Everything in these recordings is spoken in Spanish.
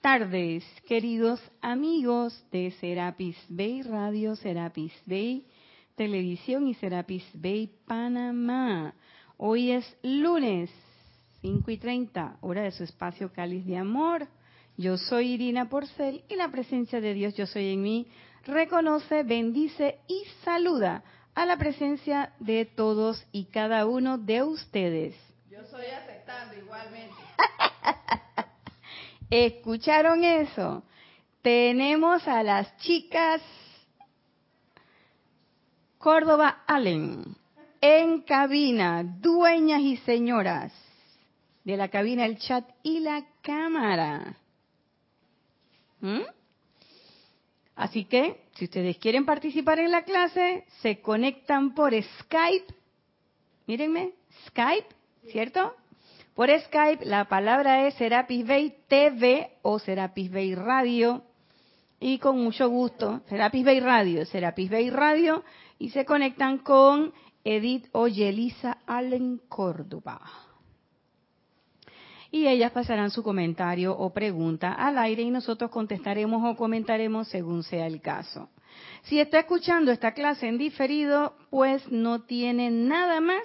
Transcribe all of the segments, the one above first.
tardes, queridos amigos de Serapis Bay Radio, Serapis Bay Televisión y Serapis Bay Panamá. Hoy es lunes, 5 y 30, hora de su espacio Cáliz de Amor. Yo soy Irina Porcel y la presencia de Dios, yo soy en mí, reconoce, bendice y saluda a la presencia de todos y cada uno de ustedes. Yo soy aceptando igualmente. ¿Escucharon eso? Tenemos a las chicas Córdoba Allen en cabina, dueñas y señoras de la cabina, el chat y la cámara. ¿Mm? Así que, si ustedes quieren participar en la clase, se conectan por Skype. Mírenme, Skype, ¿cierto? Por Skype la palabra es Serapis Bay TV o Serapis Bay Radio. Y con mucho gusto, Serapis Bay Radio, Serapis Bay Radio, y se conectan con Edith o Yelisa Allen Córdoba. Y ellas pasarán su comentario o pregunta al aire y nosotros contestaremos o comentaremos según sea el caso. Si está escuchando esta clase en diferido, pues no tiene nada más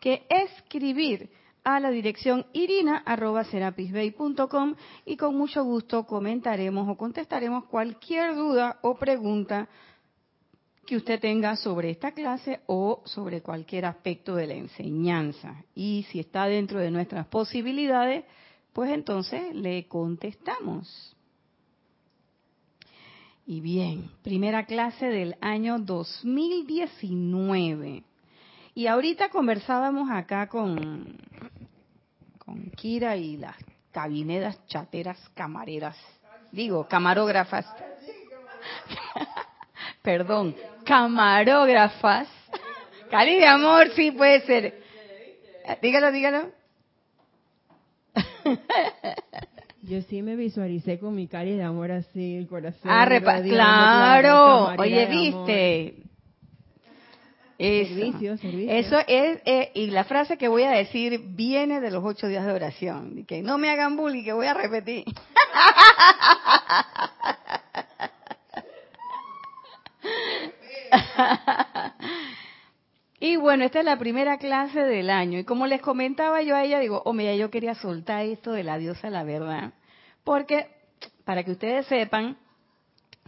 que escribir a la dirección irina.serapisbay.com y con mucho gusto comentaremos o contestaremos cualquier duda o pregunta que usted tenga sobre esta clase o sobre cualquier aspecto de la enseñanza. Y si está dentro de nuestras posibilidades, pues entonces le contestamos. Y bien, primera clase del año 2019. Y ahorita conversábamos acá con, con Kira y las cabinedas chateras camareras, digo, camarógrafas. Perdón, camarógrafas. Cali de amor, sí puede ser. Dígalo, dígalo. Yo sí me visualicé con mi cari de amor así, el corazón. Ah, claro. Oye, viste. Eso, servicio, servicio. eso es, eh, y la frase que voy a decir viene de los ocho días de oración. Que no me hagan bullying, que voy a repetir. y bueno, esta es la primera clase del año. Y como les comentaba yo a ella, digo, oh, mira, yo quería soltar esto de la diosa la verdad. Porque, para que ustedes sepan,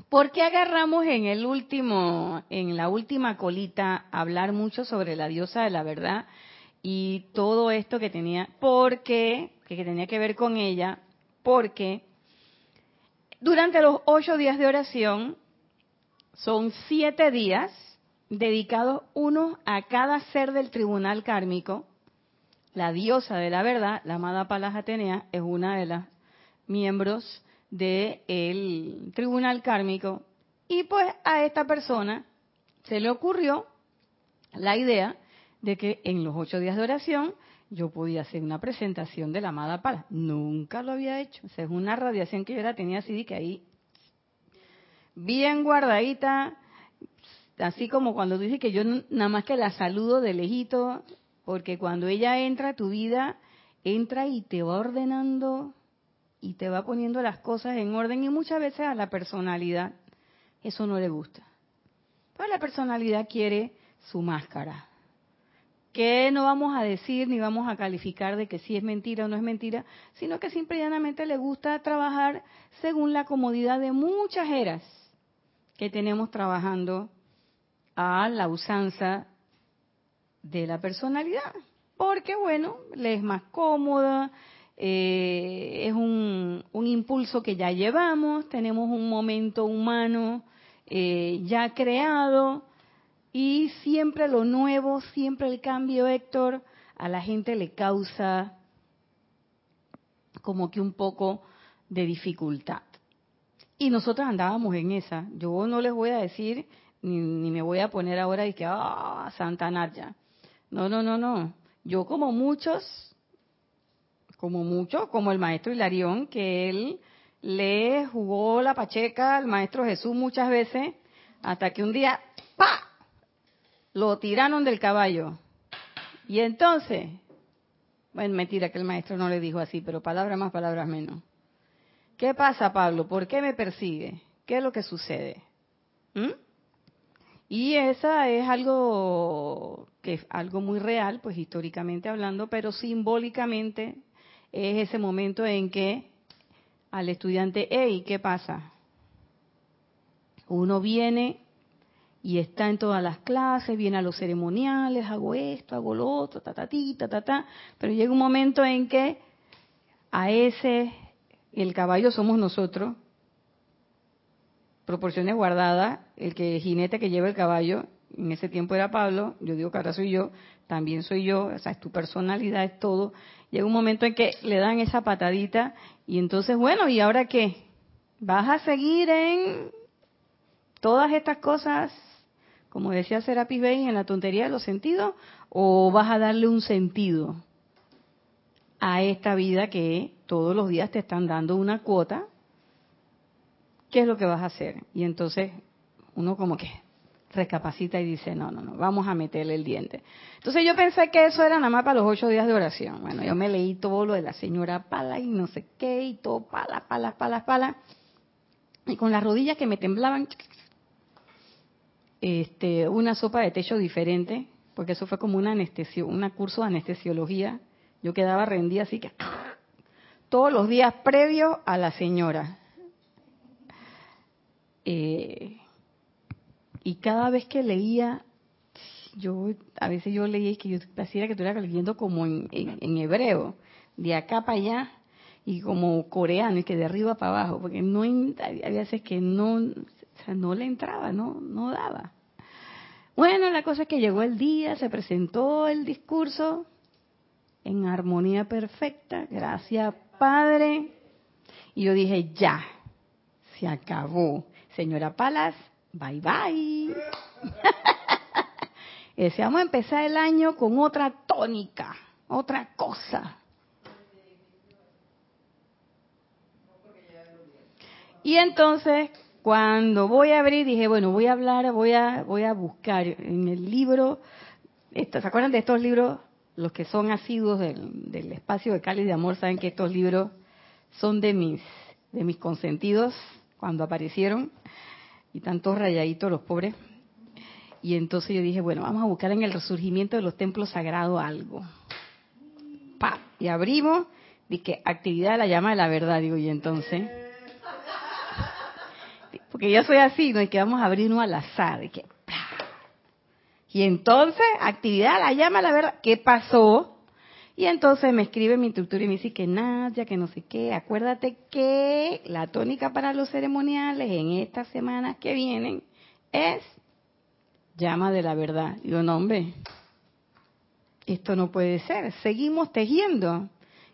¿Por qué agarramos en el último, en la última colita, hablar mucho sobre la diosa de la verdad y todo esto que tenía, porque, que tenía que ver con ella, porque durante los ocho días de oración son siete días dedicados uno a cada ser del tribunal kármico. La diosa de la verdad, la amada Palas Atenea, es una de las miembros del tribunal kármico. Y pues a esta persona se le ocurrió la idea de que en los ocho días de oración yo podía hacer una presentación de la amada Pala. Nunca lo había hecho. Esa es una radiación que yo la tenía así, que ahí, bien guardadita, así como cuando tú dices que yo nada más que la saludo de lejito, porque cuando ella entra a tu vida, entra y te va ordenando y te va poniendo las cosas en orden y muchas veces a la personalidad eso no le gusta. Pero la personalidad quiere su máscara. Que no vamos a decir ni vamos a calificar de que si es mentira o no es mentira, sino que simplemente le gusta trabajar según la comodidad de muchas eras que tenemos trabajando a la usanza de la personalidad. Porque, bueno, le es más cómoda, eh, es un, impulso que ya llevamos, tenemos un momento humano eh, ya creado y siempre lo nuevo, siempre el cambio, Héctor, a la gente le causa como que un poco de dificultad. Y nosotros andábamos en esa. Yo no les voy a decir, ni, ni me voy a poner ahora y que, ah, Santa Naya. No, no, no, no. Yo como muchos como mucho, como el maestro Hilarión, que él le jugó la pacheca al maestro Jesús muchas veces, hasta que un día, ¡pa! Lo tiraron del caballo. Y entonces, bueno, mentira que el maestro no le dijo así, pero palabras más, palabras menos. ¿Qué pasa, Pablo? ¿Por qué me persigue? ¿Qué es lo que sucede? ¿Mm? Y esa es algo que es algo muy real, pues históricamente hablando, pero simbólicamente es ese momento en que al estudiante, hey, ¿qué pasa? Uno viene y está en todas las clases, viene a los ceremoniales, hago esto, hago lo otro, ta, ta, ti, ta, ta, ta, pero llega un momento en que a ese, el caballo somos nosotros, proporciones guardadas, el que jinete que lleva el caballo, en ese tiempo era Pablo, yo digo que ahora soy yo, también soy yo, o sea, es tu personalidad, es todo. Llega un momento en que le dan esa patadita y entonces, bueno, ¿y ahora qué? ¿Vas a seguir en todas estas cosas, como decía Serapis Bey, en la tontería de los sentidos, o vas a darle un sentido a esta vida que todos los días te están dando una cuota ¿qué es lo que vas a hacer? Y entonces uno como que recapacita y dice, no, no, no, vamos a meterle el diente. Entonces yo pensé que eso era nada más para los ocho días de oración. Bueno, yo me leí todo lo de la señora Pala y no sé qué, y todo pala, pala, pala, pala. Y con las rodillas que me temblaban, este, una sopa de techo diferente, porque eso fue como una anestesio, un curso de anestesiología. Yo quedaba rendida así que todos los días previos a la señora. Eh, y cada vez que leía, yo a veces yo leía que yo parecía que estuviera leyendo como en, hebreo, de acá para allá, y como coreano, y que de arriba para abajo, porque no había veces que no, no le entraba, no, no daba. Bueno, la cosa es que llegó el día, se presentó el discurso en armonía perfecta, gracias Padre, y yo dije, ya, se acabó Señora Palas, bye bye. Ese, vamos a empezar el año con otra tónica, otra cosa. Y entonces, cuando voy a abrir, dije, bueno, voy a hablar, voy a, voy a buscar en el libro, ¿se acuerdan de estos libros? Los que son asiduos del, del espacio de Cáliz de Amor saben que estos libros son de mis, de mis consentidos cuando aparecieron y tantos rayaditos los pobres. Y entonces yo dije, bueno, vamos a buscar en el resurgimiento de los templos sagrados algo. Pa, y abrimos, dije, actividad de la llama de la verdad, digo, y entonces. Porque yo soy así, no es que vamos a abrir uno al azar, que, y entonces, actividad de la llama de la verdad, ¿qué pasó? Y entonces me escribe mi instructor y me dice que Nadia, que no sé qué, acuérdate que la tónica para los ceremoniales en estas semanas que vienen es llama de la verdad. Y yo, no, hombre, esto no puede ser. Seguimos tejiendo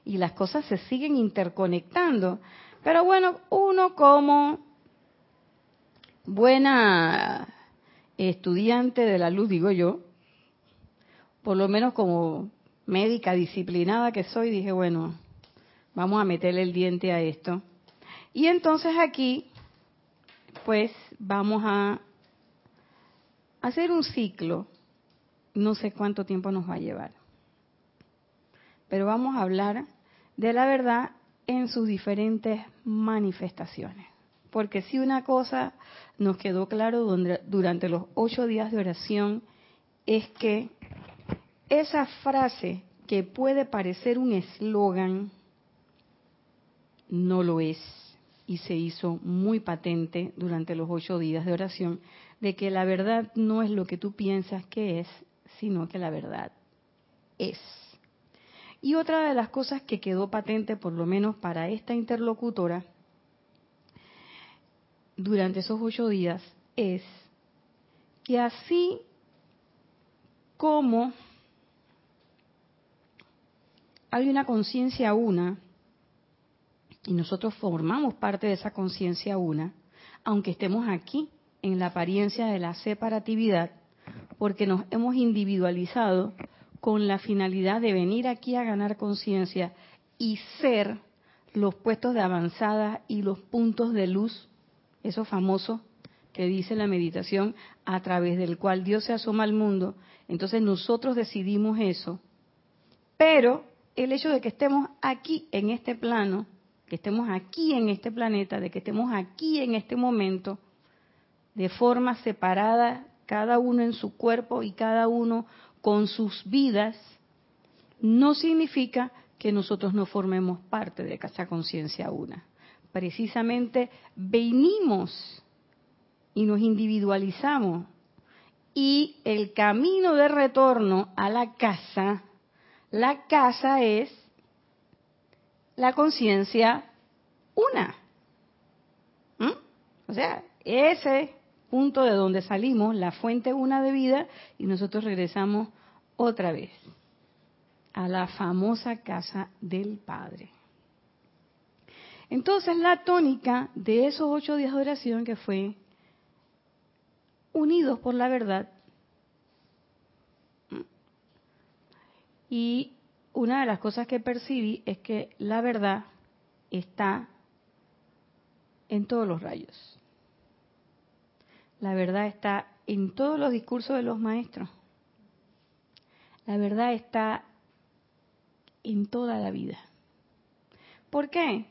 y las cosas se siguen interconectando. Pero bueno, uno como buena estudiante de la luz, digo yo, por lo menos como médica disciplinada que soy, dije, bueno, vamos a meterle el diente a esto. Y entonces aquí, pues vamos a hacer un ciclo, no sé cuánto tiempo nos va a llevar, pero vamos a hablar de la verdad en sus diferentes manifestaciones. Porque si una cosa nos quedó claro durante los ocho días de oración es que esa frase que puede parecer un eslogan, no lo es. Y se hizo muy patente durante los ocho días de oración de que la verdad no es lo que tú piensas que es, sino que la verdad es. Y otra de las cosas que quedó patente, por lo menos para esta interlocutora, durante esos ocho días, es que así como hay una conciencia una, y nosotros formamos parte de esa conciencia una, aunque estemos aquí en la apariencia de la separatividad, porque nos hemos individualizado con la finalidad de venir aquí a ganar conciencia y ser los puestos de avanzada y los puntos de luz, eso famoso que dice la meditación, a través del cual Dios se asoma al mundo. Entonces nosotros decidimos eso, pero el hecho de que estemos aquí en este plano que estemos aquí en este planeta, de que estemos aquí en este momento, de forma separada, cada uno en su cuerpo y cada uno con sus vidas, no significa que nosotros no formemos parte de esa conciencia una. Precisamente venimos y nos individualizamos y el camino de retorno a la casa, la casa es la conciencia una. ¿Mm? O sea, ese punto de donde salimos, la fuente una de vida, y nosotros regresamos otra vez a la famosa casa del Padre. Entonces la tónica de esos ocho días de oración que fue unidos por la verdad y una de las cosas que percibí es que la verdad está en todos los rayos. La verdad está en todos los discursos de los maestros. La verdad está en toda la vida. ¿Por qué?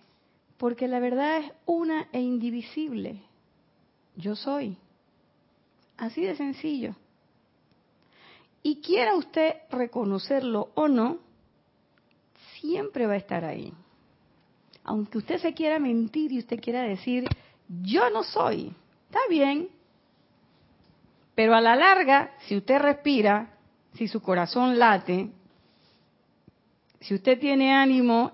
Porque la verdad es una e indivisible. Yo soy. Así de sencillo. Y quiera usted reconocerlo o no, siempre va a estar ahí. Aunque usted se quiera mentir y usted quiera decir, yo no soy, está bien. Pero a la larga, si usted respira, si su corazón late, si usted tiene ánimo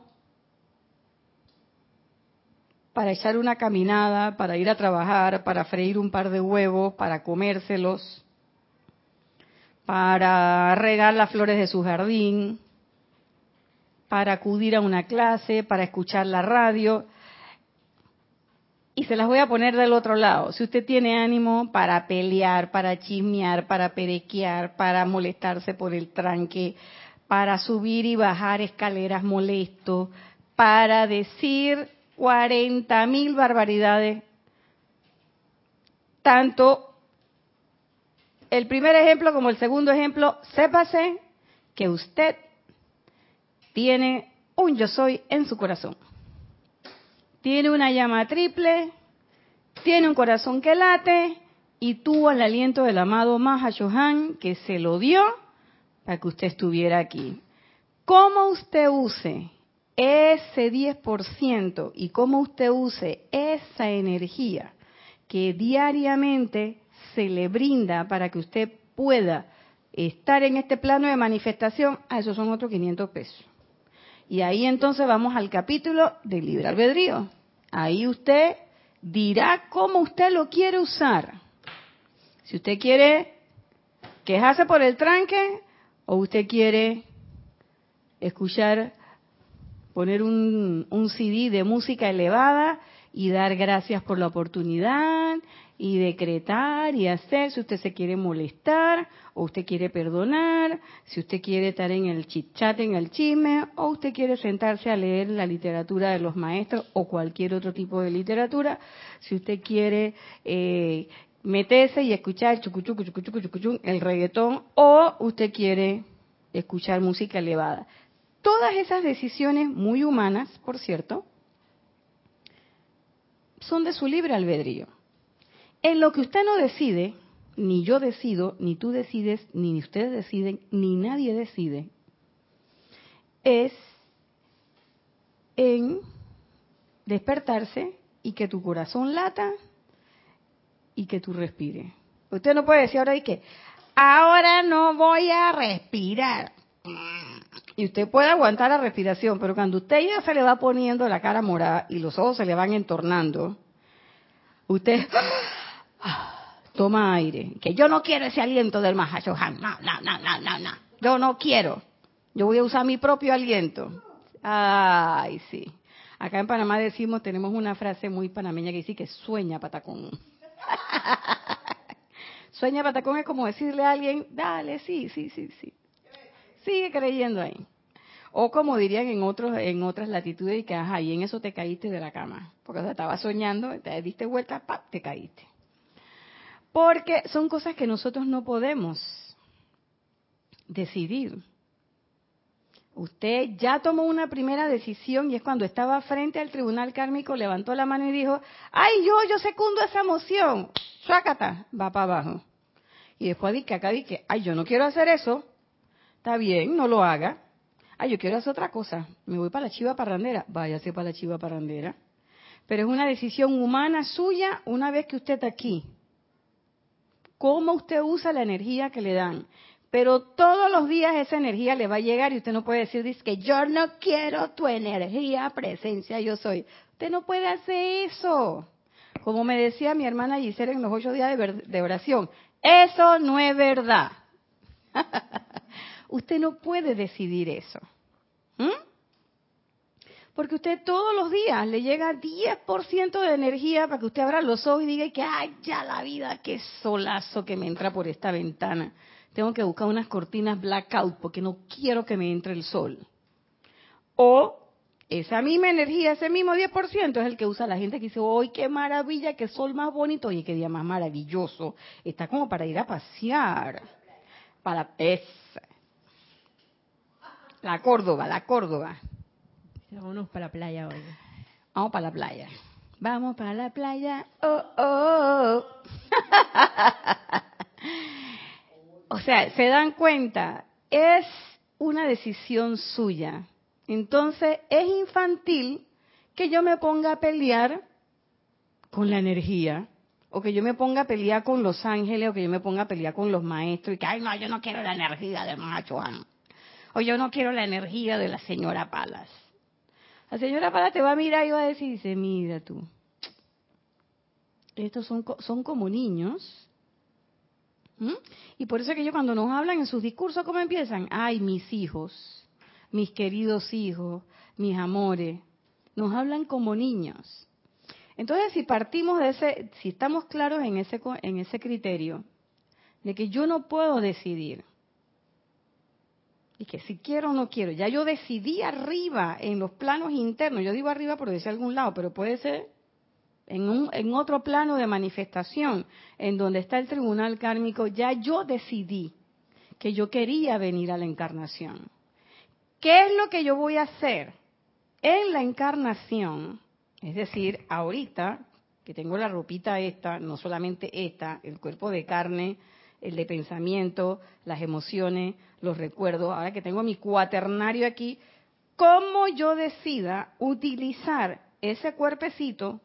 para echar una caminada, para ir a trabajar, para freír un par de huevos, para comérselos, para regar las flores de su jardín, para acudir a una clase, para escuchar la radio. Y se las voy a poner del otro lado. Si usted tiene ánimo para pelear, para chismear, para perequear, para molestarse por el tranque, para subir y bajar escaleras molesto, para decir 40 mil barbaridades, tanto el primer ejemplo como el segundo ejemplo, sépase que usted tiene un yo soy en su corazón. Tiene una llama triple, tiene un corazón que late y tuvo el aliento del amado Mahashohan que se lo dio para que usted estuviera aquí. ¿Cómo usted use ese 10% y cómo usted use esa energía que diariamente se le brinda para que usted pueda estar en este plano de manifestación, a esos son otros 500 pesos. Y ahí entonces vamos al capítulo de libre albedrío. Ahí usted dirá cómo usted lo quiere usar. Si usted quiere quejarse por el tranque o usted quiere escuchar, poner un, un CD de música elevada y dar gracias por la oportunidad y decretar y hacer si usted se quiere molestar o usted quiere perdonar, si usted quiere estar en el chit chat, en el chisme o usted quiere sentarse a leer la literatura de los maestros o cualquier otro tipo de literatura, si usted quiere eh, meterse y escuchar el el reggaetón o usted quiere escuchar música elevada. Todas esas decisiones muy humanas, por cierto, son de su libre albedrío. En lo que usted no decide, ni yo decido, ni tú decides, ni ustedes deciden, ni nadie decide, es en despertarse y que tu corazón lata y que tú respires. Usted no puede decir ahora y que ahora no voy a respirar. Y usted puede aguantar la respiración, pero cuando usted ya se le va poniendo la cara morada y los ojos se le van entornando, usted toma aire. Que yo no quiero ese aliento del Mahashohan. No, no, no, no, no, no. Yo no quiero. Yo voy a usar mi propio aliento. Ay, sí. Acá en Panamá decimos, tenemos una frase muy panameña que dice que sueña patacón. sueña patacón es como decirle a alguien, dale, sí, sí, sí, sí. Sigue creyendo ahí. O como dirían en otros en otras latitudes, y que ajá, y en eso te caíste de la cama. Porque o estabas soñando, te diste vuelta, ¡pap! te caíste. Porque son cosas que nosotros no podemos decidir. Usted ya tomó una primera decisión y es cuando estaba frente al tribunal kármico, levantó la mano y dijo, ay, yo, yo secundo esa moción. Suácata, va para abajo. Y después dice, acá dice, ay, yo no quiero hacer eso. Está bien, no lo haga. Ay, yo quiero hacer otra cosa. Me voy para la chiva parrandera. Váyase para la chiva parrandera. Pero es una decisión humana suya una vez que usted está aquí. Cómo usted usa la energía que le dan. Pero todos los días esa energía le va a llegar y usted no puede decir dice que yo no quiero tu energía, presencia, yo soy. Usted no puede hacer eso. Como me decía mi hermana Gisela en los ocho días de, oración, eso no es verdad. usted no puede decidir eso. ¿Mm? Porque usted todos los días le llega 10% de energía para que usted abra los ojos y diga que, ay, ya la vida, qué solazo que me entra por esta ventana tengo que buscar unas cortinas blackout porque no quiero que me entre el sol. O esa misma energía, ese mismo 10% es el que usa la gente que dice, ¡ay, qué maravilla, qué sol más bonito! Oye, qué día más maravilloso. Está como para ir a pasear. Para esa. La Córdoba, la Córdoba. Vámonos para la playa hoy. Vamos para la playa. Vamos para la playa. Oh, oh. oh. O sea, se dan cuenta, es una decisión suya. Entonces, es infantil que yo me ponga a pelear con la energía, o que yo me ponga a pelear con los ángeles, o que yo me ponga a pelear con los maestros, y que, ay, no, yo no quiero la energía del macho, o yo no quiero la energía de la señora Palas. La señora Palas te va a mirar y va a decir, dice, mira tú, estos son, son como niños. Y por eso es que ellos cuando nos hablan en sus discursos, ¿cómo empiezan? Ay, mis hijos, mis queridos hijos, mis amores. Nos hablan como niños. Entonces, si partimos de ese, si estamos claros en ese, en ese criterio, de que yo no puedo decidir, y que si quiero o no quiero, ya yo decidí arriba, en los planos internos, yo digo arriba por decir algún lado, pero puede ser en, un, en otro plano de manifestación, en donde está el tribunal kármico, ya yo decidí que yo quería venir a la encarnación. ¿Qué es lo que yo voy a hacer en la encarnación? Es decir, ahorita que tengo la ropita esta, no solamente esta, el cuerpo de carne, el de pensamiento, las emociones, los recuerdos, ahora que tengo mi cuaternario aquí, cómo yo decida utilizar ese cuerpecito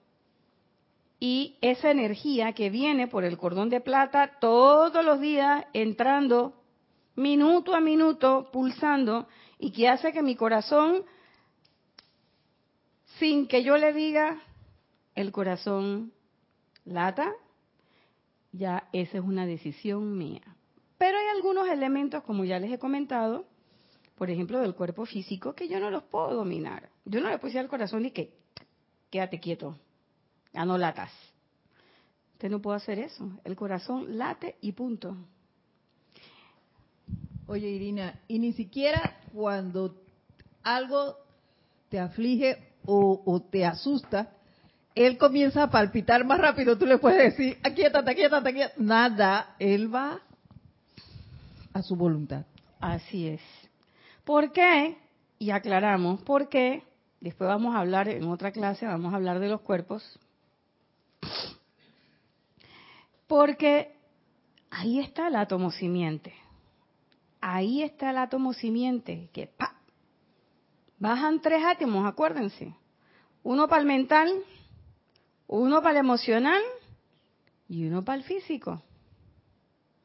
y esa energía que viene por el cordón de plata todos los días entrando minuto a minuto, pulsando, y que hace que mi corazón, sin que yo le diga, el corazón lata, ya esa es una decisión mía. Pero hay algunos elementos, como ya les he comentado, por ejemplo, del cuerpo físico, que yo no los puedo dominar. Yo no le puedo al corazón ni que quédate quieto, ya no latas. Usted no puede hacer eso. El corazón late y punto. Oye, Irina, y ni siquiera cuando algo te aflige o, te asusta, él comienza a palpitar más rápido, tú le puedes decir, aquí está, aquí está, aquí está. Nada, él va su voluntad. Así es. ¿Por qué? Y aclaramos, ¿por qué? Después vamos a hablar en otra clase, vamos a hablar de los cuerpos, porque ahí está el átomo simiente. Ahí está el átomo simiente, que ¡pa! bajan tres átomos, acuérdense. Uno para el mental, uno para el emocional y uno para el físico.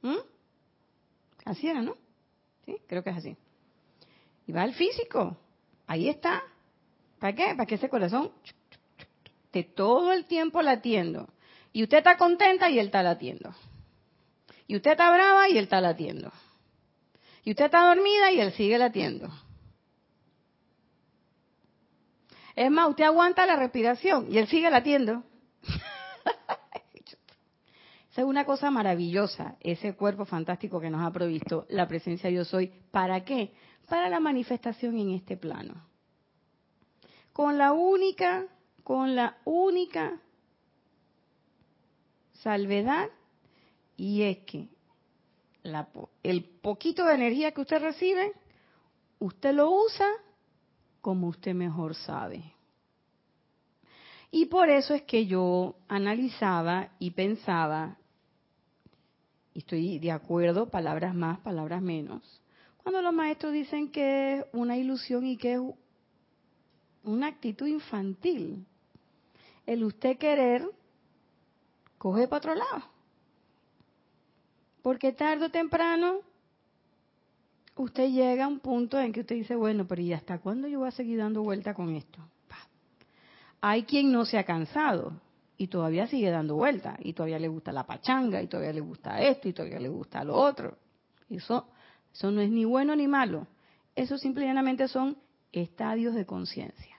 ¿Mm? Así era, ¿no? Sí, creo que es así. Y va el físico. Ahí está. ¿Para qué? Para que ese corazón esté todo el tiempo latiendo. Y usted está contenta y él está latiendo. Y usted está brava y él está latiendo. Y usted está dormida y él sigue latiendo. Es más, usted aguanta la respiración y él sigue latiendo. Es una cosa maravillosa, ese cuerpo fantástico que nos ha provisto la presencia de yo soy. ¿Para qué? Para la manifestación en este plano. Con la única, con la única salvedad y es que el poquito de energía que usted recibe, usted lo usa como usted mejor sabe. Y por eso es que yo analizaba y pensaba, y estoy de acuerdo, palabras más, palabras menos, cuando los maestros dicen que es una ilusión y que es una actitud infantil. El usted querer coge para otro lado. Porque tarde o temprano usted llega a un punto en que usted dice, bueno, pero ¿y hasta cuándo yo voy a seguir dando vuelta con esto? Hay quien no se ha cansado y todavía sigue dando vuelta y todavía le gusta la pachanga y todavía le gusta esto y todavía le gusta lo otro. Eso, eso no es ni bueno ni malo. Eso simplemente son estadios de conciencia.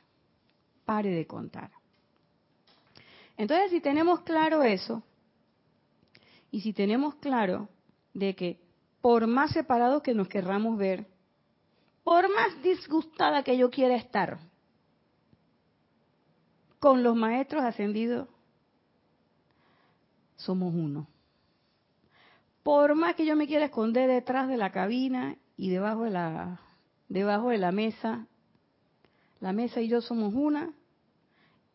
Pare de contar. Entonces, si tenemos claro eso, y si tenemos claro de que por más separados que nos querramos ver, por más disgustada que yo quiera estar con los maestros ascendidos, somos uno. Por más que yo me quiera esconder detrás de la cabina y debajo de la, debajo de la mesa, la mesa y yo somos una,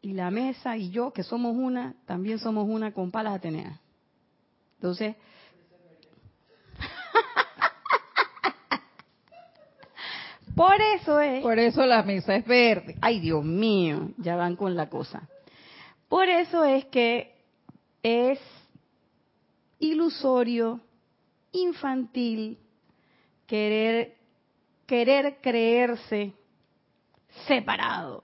y la mesa y yo, que somos una, también somos una con palas Ateneas. Entonces, por eso es... Por eso la mesa es verde. Ay, Dios mío, ya van con la cosa. Por eso es que es ilusorio, infantil, querer, querer creerse separado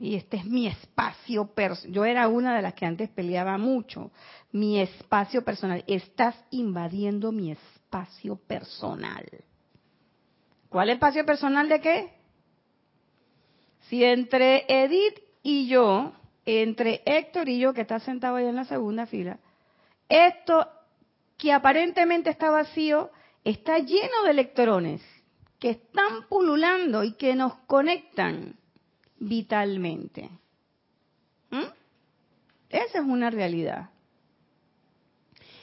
y este es mi espacio personal. Yo era una de las que antes peleaba mucho. Mi espacio personal. Estás invadiendo mi espacio personal. ¿Cuál espacio personal de qué? Si entre Edith y yo, entre Héctor y yo, que está sentado ahí en la segunda fila, esto que aparentemente está vacío, está lleno de electrones que están pululando y que nos conectan vitalmente. ¿Mm? Esa es una realidad.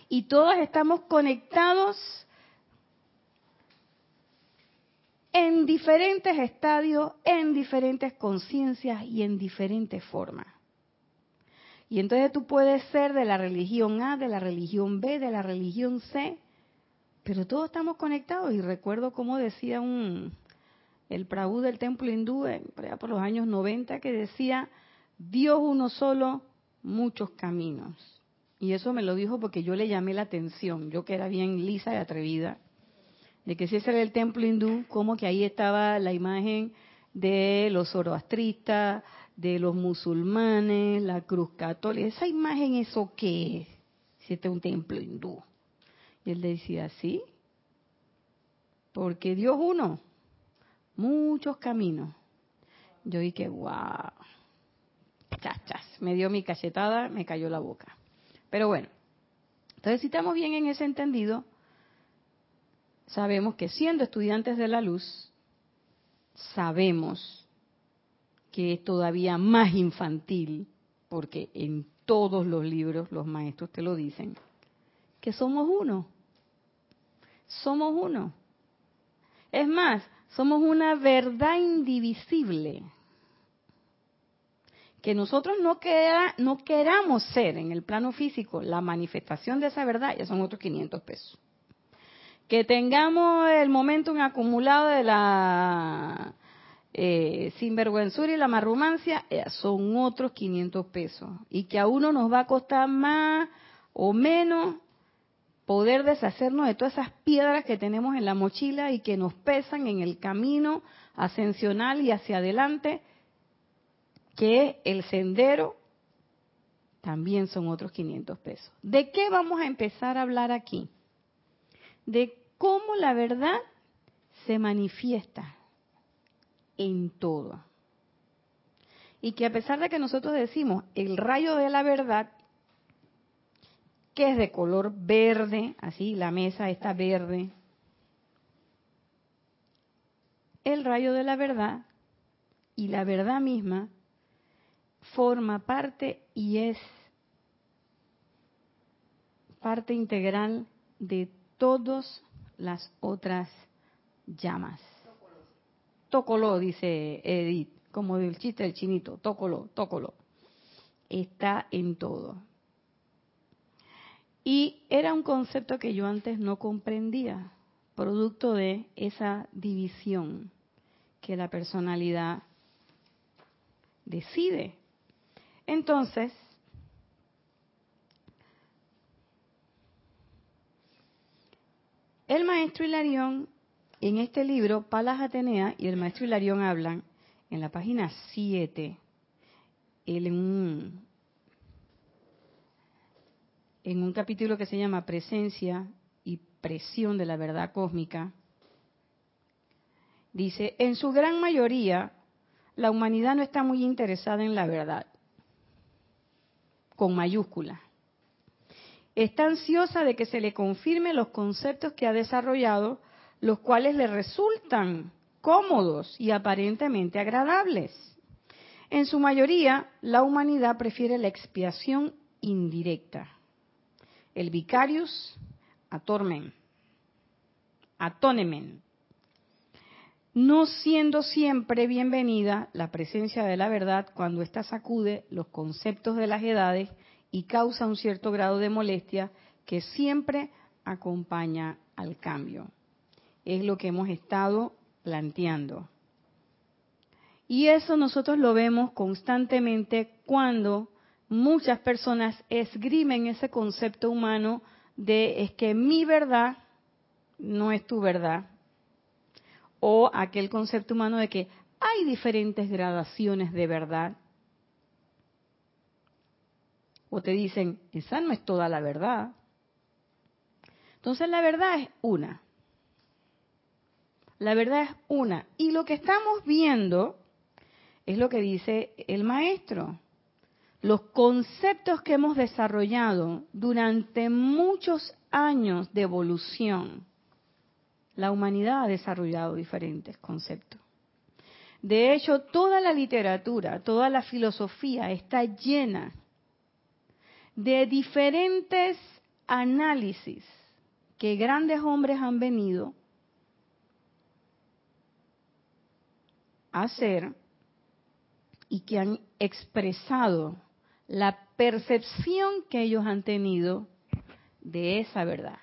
Y todos estamos conectados en diferentes estadios, en diferentes conciencias y en diferentes formas. Y entonces tú puedes ser de la religión A, de la religión B, de la religión C, pero todos estamos conectados. Y recuerdo como decía un, el Prabhu del templo hindú, por, por los años 90, que decía, Dios uno solo, muchos caminos. Y eso me lo dijo porque yo le llamé la atención, yo que era bien lisa y atrevida, de que si ese era el templo hindú, como que ahí estaba la imagen de los zoroastristas, de los musulmanes, la cruz católica. Esa imagen, ¿eso qué es? Si este es un templo hindú. Y él decía, sí, porque Dios uno muchos caminos. Yo dije, wow, chachas, me dio mi cachetada, me cayó la boca. Pero bueno, entonces si estamos bien en ese entendido, sabemos que siendo estudiantes de la luz, sabemos que es todavía más infantil, porque en todos los libros los maestros te lo dicen, que somos uno. Somos uno. Es más, somos una verdad indivisible. Que nosotros no, queramos ser en el plano físico la manifestación de esa verdad, ya son otros 500 pesos. Que tengamos el momento acumulado de la eh, sinvergüenzura y la marrumancia, son otros 500 pesos. Y que a uno nos va a costar más o menos poder deshacernos de todas esas piedras que tenemos en la mochila y que nos pesan en el camino ascensional y hacia adelante, que el sendero, también son otros 500 pesos. ¿De qué vamos a empezar a hablar aquí? De cómo la verdad se manifiesta en todo. Y que a pesar de que nosotros decimos el rayo de la verdad, que es de color verde, así la mesa está verde. El rayo de la verdad y la verdad misma forma parte y es parte integral de todas las otras llamas. Tócolo, dice Edith, como del chiste del chinito, tócolo, tócolo. Está en todo. Y era un concepto que yo antes no comprendía, producto de esa división que la personalidad decide. Entonces, el maestro Hilarión, en este libro, Palas Atenea y el maestro Hilarión hablan en la página 7, en un, en un capítulo que se llama Presencia y Presión de la Verdad Cósmica, dice, en su gran mayoría, la humanidad no está muy interesada en la verdad, con mayúscula. Está ansiosa de que se le confirme los conceptos que ha desarrollado, los cuales le resultan cómodos y aparentemente agradables. En su mayoría, la humanidad prefiere la expiación indirecta, el vicarius atormen, atonemen, no siendo siempre bienvenida la presencia de la verdad cuando ésta sacude los conceptos de las edades y causa un cierto grado de molestia que siempre acompaña al cambio. Es lo que hemos estado planteando. Y eso nosotros lo vemos constantemente cuando muchas personas esgrimen ese concepto humano de es que mi verdad no es tu verdad, o aquel concepto humano de que hay diferentes gradaciones de verdad. O te dicen, esa no es toda la verdad. Entonces la verdad es una. La verdad es una. Y lo que estamos viendo es lo que dice el maestro. Los conceptos que hemos desarrollado durante muchos años de evolución la humanidad ha desarrollado diferentes conceptos. De hecho, toda la literatura, toda la filosofía está llena de diferentes análisis que grandes hombres han venido hacer y que han expresado la percepción que ellos han tenido de esa verdad.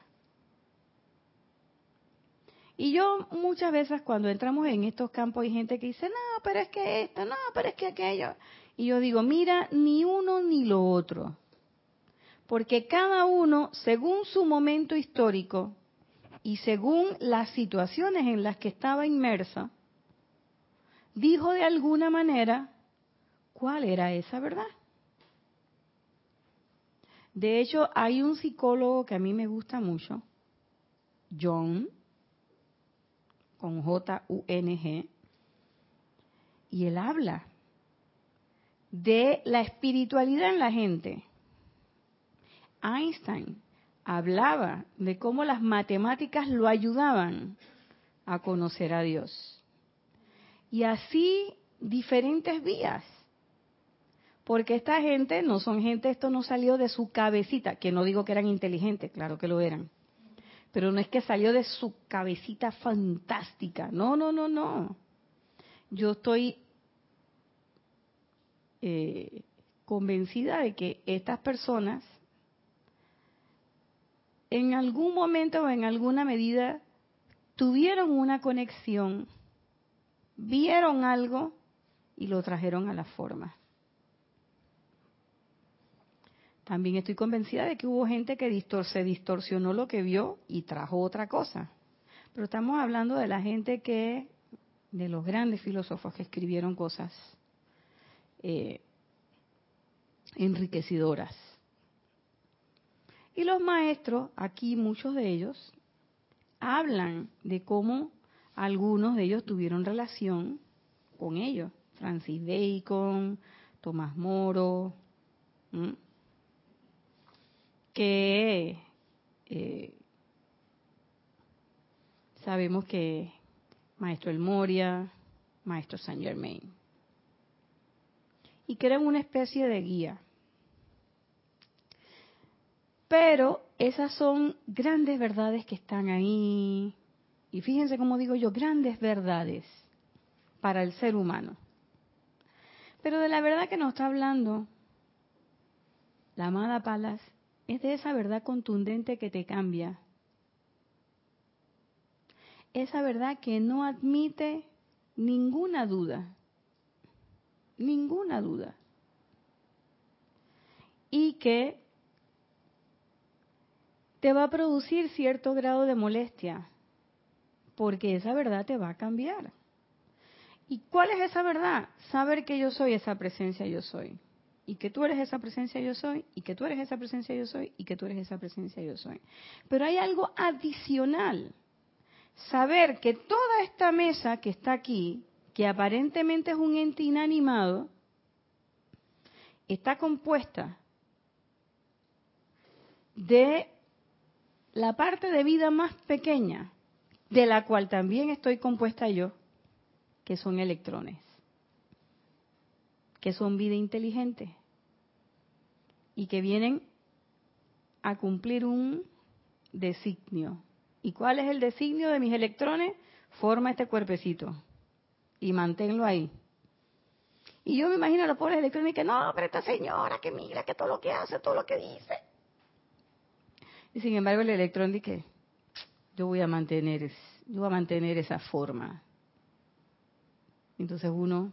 Y yo muchas veces cuando entramos en estos campos hay gente que dice, no, pero es que esto, no, pero es que aquello. Y yo digo, mira, ni uno ni lo otro. Porque cada uno, según su momento histórico y según las situaciones en las que estaba inmersa, dijo de alguna manera cuál era esa verdad. De hecho, hay un psicólogo que a mí me gusta mucho, John, con J-U-N-G, y él habla de la espiritualidad en la gente. Einstein hablaba de cómo las matemáticas lo ayudaban a conocer a Dios. Y así diferentes vías. Porque esta gente no son gente, esto no salió de su cabecita, que no digo que eran inteligentes, claro que lo eran, pero no es que salió de su cabecita fantástica. No, no, no, no. Yo estoy eh, convencida de que estas personas en algún momento o en alguna medida tuvieron una conexión, vieron algo y lo trajeron a la forma. También estoy convencida de que hubo gente que se distorsionó lo que vio y trajo otra cosa. Pero estamos hablando de la gente que, de los grandes filósofos que escribieron cosas eh, enriquecedoras. Y los maestros, aquí muchos de ellos, hablan de cómo algunos de ellos tuvieron relación con ellos. Francis Bacon, Tomás Moro, que eh, sabemos que Maestro El Moria, Maestro Saint Germain, y que eran una especie de guía. Pero esas son grandes verdades que están ahí. Y fíjense cómo digo yo, grandes verdades. para el ser humano. Pero de la verdad que nos está hablando la amada Palas es de esa verdad contundente que te cambia. Esa verdad que no admite ninguna duda. Ninguna duda. Y que te va a producir cierto grado de molestia, porque esa verdad te va a cambiar. ¿Y cuál es esa verdad? Saber que yo soy esa presencia yo soy y que tú eres esa presencia yo soy, y que tú eres esa presencia yo soy, y que tú eres esa presencia yo soy. Pero hay algo adicional. Saber que toda esta mesa que está aquí, que aparentemente es un ente inanimado, está compuesta de la parte de vida más pequeña, de la cual también estoy compuesta yo, que son electrones que son vida inteligente y que vienen a cumplir un designio. ¿Y cuál es el designio de mis electrones? Forma este cuerpecito y manténlo ahí. Y yo me imagino a los pobres electrones que no, pero esta señora que mira, que todo lo que hace, todo lo que dice. Y sin embargo el electrón dice, yo voy a mantener, yo voy a mantener esa forma. Entonces uno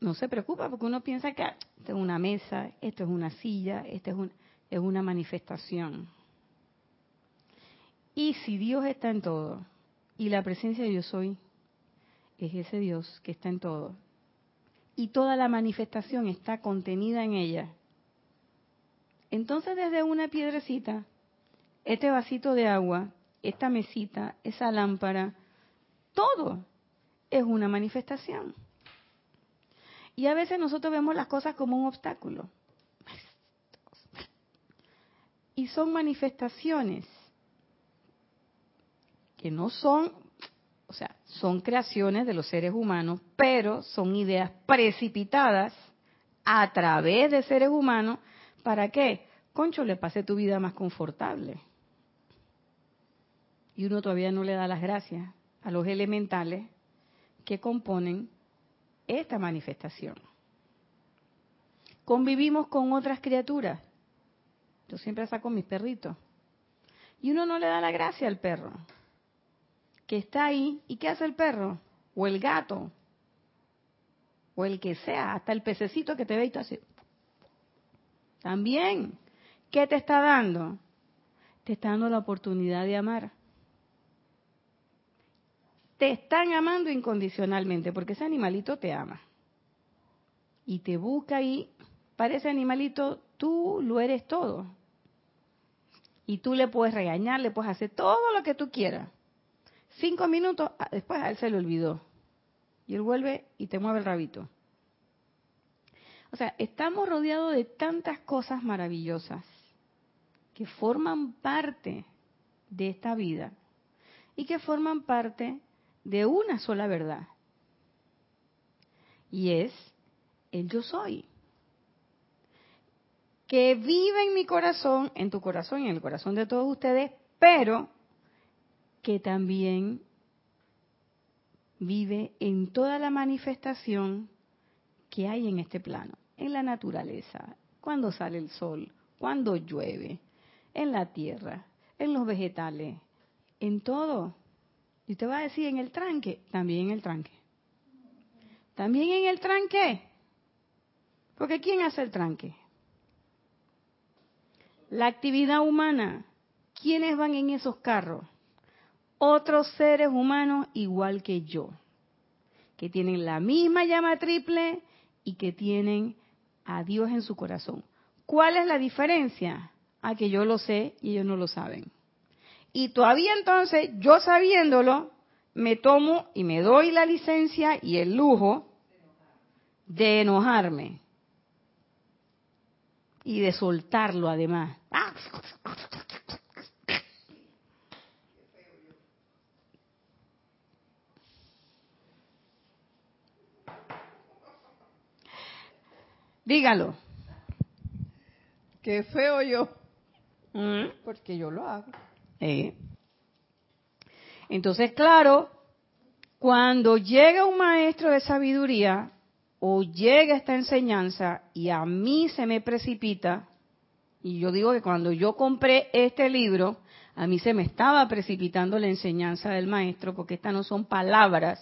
no se preocupa porque uno piensa que esto es una mesa, esto es una silla, esto es, es una manifestación. Y si Dios está en todo, y la presencia de yo soy es ese Dios que está en todo, y toda la manifestación está contenida en ella, entonces desde una piedrecita, este vasito de agua, esta mesita, esa lámpara, todo es una manifestación. Y a veces nosotros vemos las cosas como un obstáculo. Y son manifestaciones que no son, o sea, son creaciones de los seres humanos, pero son ideas precipitadas a través de seres humanos. ¿Para qué? Concho, le pase tu vida más confortable. Y uno todavía no le da las gracias a los elementales que componen esta manifestación. Convivimos con otras criaturas. Yo siempre saco mis perritos. Y uno no le da la gracia al perro. Que está ahí. ¿Y qué hace el perro? O el gato. O el que sea. Hasta el pececito que te ve y te hace. También. ¿Qué te está dando? Te está dando la oportunidad de amar te están amando incondicionalmente, porque ese animalito te ama. Y te busca y para ese animalito tú lo eres todo. Y tú le puedes regañar, le puedes hacer todo lo que tú quieras. Cinco minutos, ah, después a él se le olvidó. Y él vuelve y te mueve el rabito. O sea, estamos rodeados de tantas cosas maravillosas que forman parte de esta vida y que forman parte de una sola verdad. Y es el yo soy. Que vive en mi corazón, en tu corazón y en el corazón de todos ustedes, pero que también vive en toda la manifestación que hay en este plano, en la naturaleza, cuando sale el sol, cuando llueve, en la tierra, en los vegetales, en todo. Y te va a decir en el tranque, también en el tranque. También en el tranque. Porque ¿quién hace el tranque? La actividad humana. ¿Quiénes van en esos carros? Otros seres humanos igual que yo, que tienen la misma llama triple y que tienen a Dios en su corazón. ¿Cuál es la diferencia? A que yo lo sé y ellos no lo saben. Y todavía entonces, yo sabiéndolo, me tomo y me doy la licencia y el lujo de enojarme. Y de soltarlo además. Dígalo. Qué feo yo. Mm. Porque yo lo hago. Eh. Entonces, claro, Cuando llega un maestro de sabiduría o llega esta enseñanza y a mí se me precipita, y yo digo que cuando yo compré este libro, a mí se me estaba precipitando la enseñanza del maestro, porque estas no son palabras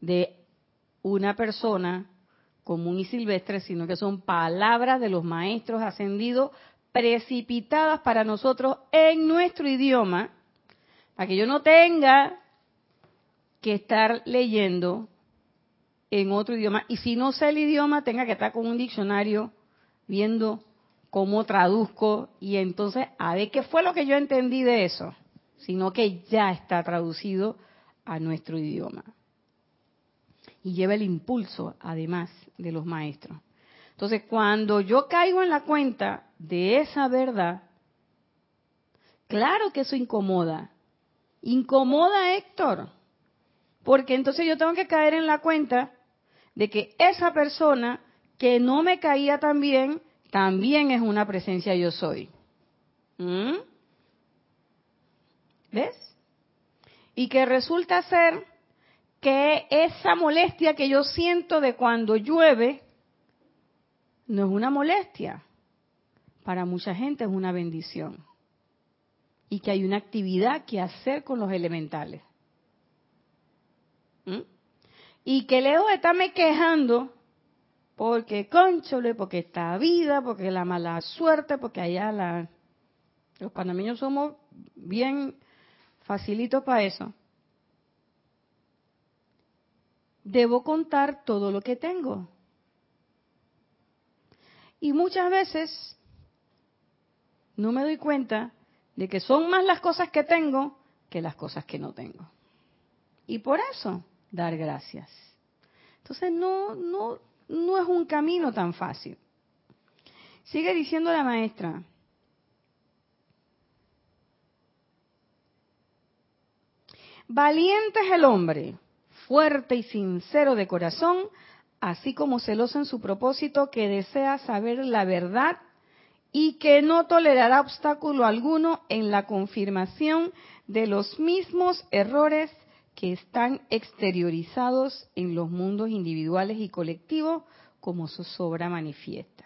de una persona común y silvestre, sino que son palabras de los maestros ascendidos precipitadas para nosotros en nuestro idioma, para que yo no tenga que estar leyendo en otro idioma y si no sé el idioma tenga que estar con un diccionario viendo cómo traduzco y entonces a ver qué fue lo que yo entendí de eso, sino que ya está traducido a nuestro idioma. Y lleva el impulso, además, de los maestros. Entonces, cuando yo caigo en la cuenta de esa verdad, claro que eso incomoda. Incomoda, Héctor. Porque entonces yo tengo que caer en la cuenta de que esa persona que no me caía tan bien, también es una presencia yo soy. ¿Mm? ¿Ves? Y que resulta ser que esa molestia que yo siento de cuando llueve no es una molestia. Para mucha gente es una bendición. Y que hay una actividad que hacer con los elementales. ¿Mm? Y que lejos de estarme quejando porque conchole, porque esta vida, porque la mala suerte, porque allá la... Los panameños somos bien facilitos para eso. Debo contar todo lo que tengo. Y muchas veces no me doy cuenta de que son más las cosas que tengo que las cosas que no tengo. Y por eso, dar gracias. Entonces no, no, no es un camino tan fácil. Sigue diciendo la maestra. Valiente es el hombre, fuerte y sincero de corazón, así como celoso en su propósito, que desea saber la verdad y que no tolerará obstáculo alguno en la confirmación de los mismos errores que están exteriorizados en los mundos individuales y colectivos como su sobra manifiesta.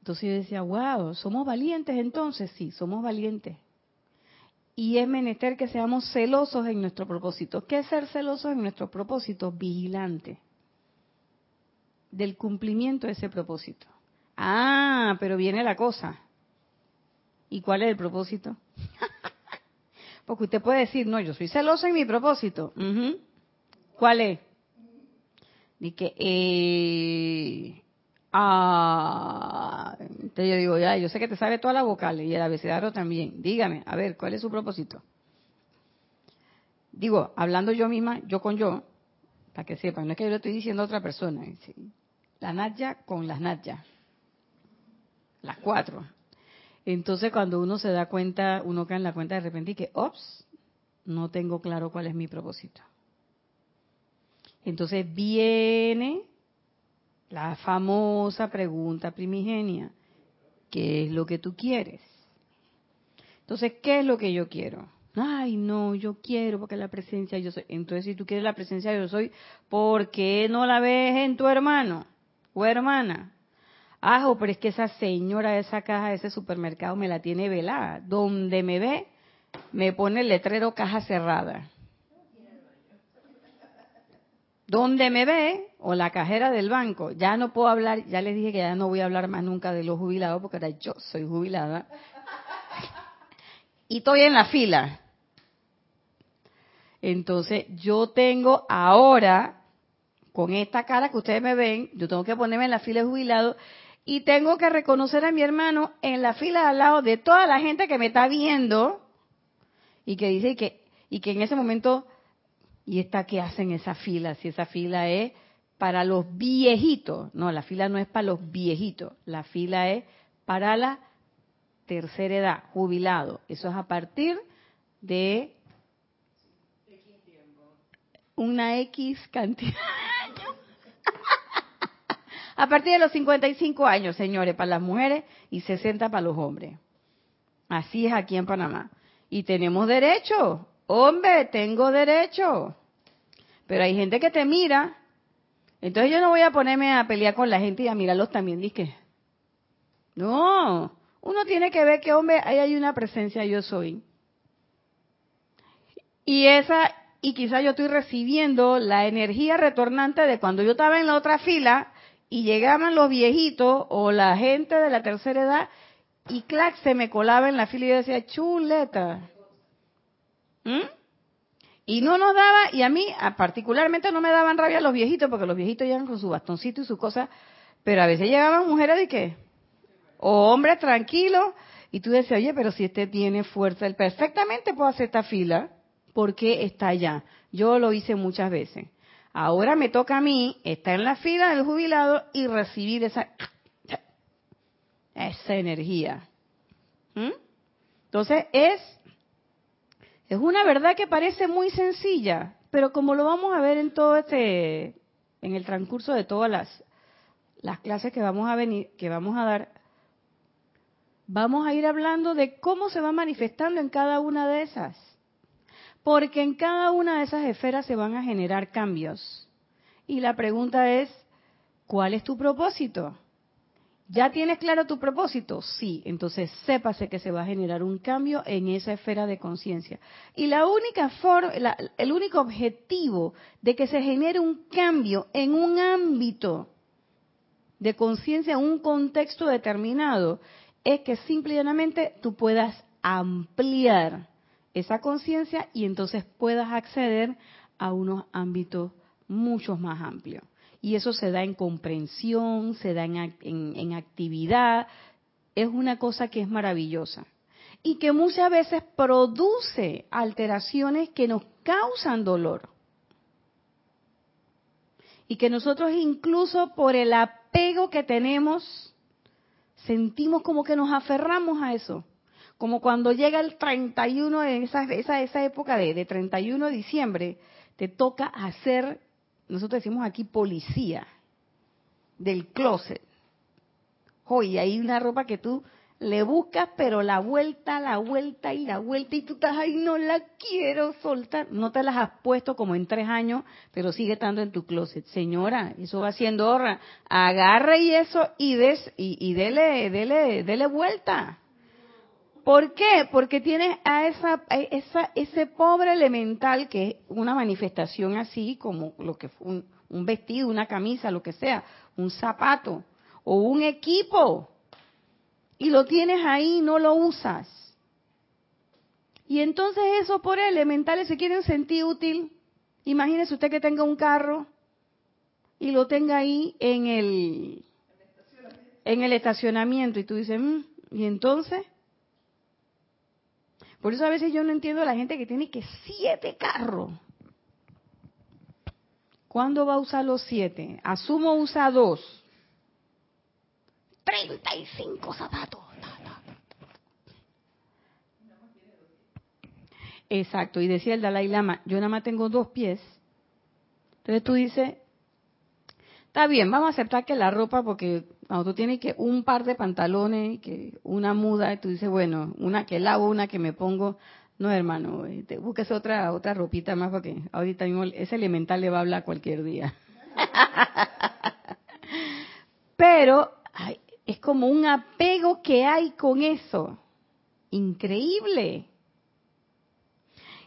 Entonces yo decía, wow, ¿somos valientes entonces? Sí, somos valientes. Y es menester que seamos celosos en nuestro propósito. ¿Qué es ser celosos en nuestro propósito? Vigilante del cumplimiento de ese propósito. Ah, pero viene la cosa. ¿Y cuál es el propósito? Porque usted puede decir, no, yo soy celoso en mi propósito. ¿Cuál es? Dice que, eh, ah, entonces yo digo, ya, yo sé que te sabe todas las vocales y el abecedario también. Dígame, a ver, ¿cuál es su propósito? Digo, hablando yo misma, yo con yo, para que sepan, no es que yo le estoy diciendo a otra persona. La Natya con las Natya. Las cuatro. Entonces cuando uno se da cuenta, uno cae en la cuenta de repente y que, ops, no tengo claro cuál es mi propósito. Entonces viene la famosa pregunta primigenia, ¿qué es lo que tú quieres? Entonces, ¿qué es lo que yo quiero? Ay, no, yo quiero porque la presencia yo soy. Entonces, si tú quieres la presencia yo soy, ¿por qué no la ves en tu hermano o hermana? Ah, pero es que esa señora de esa caja de ese supermercado me la tiene velada. Donde me ve, me pone el letrero caja cerrada. Donde me ve, o la cajera del banco, ya no puedo hablar, ya les dije que ya no voy a hablar más nunca de los jubilados, porque ahora yo soy jubilada. Y estoy en la fila. Entonces, yo tengo ahora, con esta cara que ustedes me ven, yo tengo que ponerme en la fila de jubilados y tengo que reconocer a mi hermano en la fila al lado de toda la gente que me está viendo y que dice que y que en ese momento y está qué hace en esa fila si esa fila es para los viejitos no la fila no es para los viejitos la fila es para la tercera edad jubilado eso es a partir de una X cantidad a partir de los 55 años, señores, para las mujeres y 60 para los hombres. Así es aquí en Panamá. Y tenemos derecho. Hombre, tengo derecho. Pero hay gente que te mira. Entonces yo no voy a ponerme a pelear con la gente y a mirarlos también. Dije, no, uno tiene que ver que, hombre, ahí hay una presencia yo soy. Y esa, y quizá yo estoy recibiendo la energía retornante de cuando yo estaba en la otra fila y llegaban los viejitos o la gente de la tercera edad y clac, se me colaba en la fila y yo decía, chuleta. ¿Mm? Y no nos daba, y a mí particularmente no me daban rabia los viejitos, porque los viejitos llegan con su bastoncito y su cosa, pero a veces llegaban mujeres de qué? O hombres tranquilos, y tú decías, oye, pero si este tiene fuerza, él perfectamente puede hacer esta fila, porque está allá. Yo lo hice muchas veces. Ahora me toca a mí estar en la fila del jubilado y recibir esa, esa energía. ¿Mm? Entonces es, es una verdad que parece muy sencilla, pero como lo vamos a ver en todo este, en el transcurso de todas las, las clases que vamos a venir, que vamos a dar, vamos a ir hablando de cómo se va manifestando en cada una de esas. Porque en cada una de esas esferas se van a generar cambios. Y la pregunta es, ¿cuál es tu propósito? ¿Ya tienes claro tu propósito? Sí, entonces sépase que se va a generar un cambio en esa esfera de conciencia. Y la única forma, el único objetivo de que se genere un cambio en un ámbito de conciencia, en un contexto determinado, es que simplemente tú puedas ampliar esa conciencia y entonces puedas acceder a unos ámbitos mucho más amplios. Y eso se da en comprensión, se da en, actividad, es una cosa que es maravillosa. Y que muchas veces produce alteraciones que nos causan dolor. Y que nosotros incluso por el apego que tenemos, sentimos como que nos aferramos a eso como cuando llega el 31, esa, esa, esa época de, de 31 de diciembre, te toca hacer, nosotros decimos aquí policía, del closet. Oye, hay una ropa que tú le buscas, pero la vuelta, la vuelta y la vuelta, y tú estás ahí, no la quiero soltar. No te las has puesto como en tres años, pero sigue estando en tu closet. Señora, eso va siendo horra. Agarre y eso y, des, y dele, dele, dele vuelta. ¿Por qué? Porque tienes a esa, esa, ese pobre elemental que es una manifestación así como lo que un, un vestido, una camisa, lo que sea, un zapato o un equipo. Y lo tienes ahí no lo usas. Y entonces esos pobres elementales se quieren sentir útil. Imagínese usted que tenga un carro y lo tenga ahí en el, en el estacionamiento y tú dices, mm, ¿y entonces? Por eso a veces yo no entiendo a la gente que tiene que siete carros. ¿Cuándo va a usar los siete? Asumo usa dos. Treinta y cinco zapatos. Exacto, y decía el Dalai Lama, yo nada más tengo dos pies. Entonces tú dices, está bien, vamos a aceptar que la ropa, porque cuando tú tienes que un par de pantalones, que una muda, y tú dices, bueno, una que lavo, una que me pongo. No, hermano, eh, te busques otra otra ropita más porque ahorita mismo ese elemental le va a hablar cualquier día. Pero es como un apego que hay con eso. Increíble.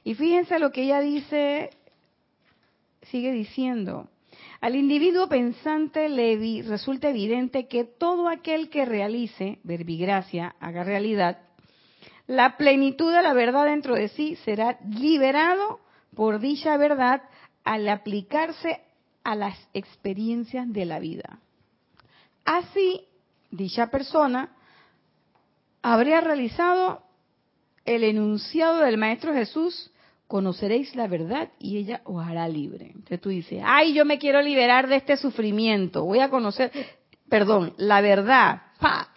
Y fíjense lo que ella dice, sigue diciendo. Al individuo pensante le resulta evidente que todo aquel que realice verbigracia, haga realidad, la plenitud de la verdad dentro de sí será liberado por dicha verdad al aplicarse a las experiencias de la vida. Así, dicha persona habría realizado el enunciado del Maestro Jesús conoceréis la verdad y ella os hará libre. Entonces tú dices, ay, yo me quiero liberar de este sufrimiento, voy a conocer, perdón, la verdad. ¡Pa!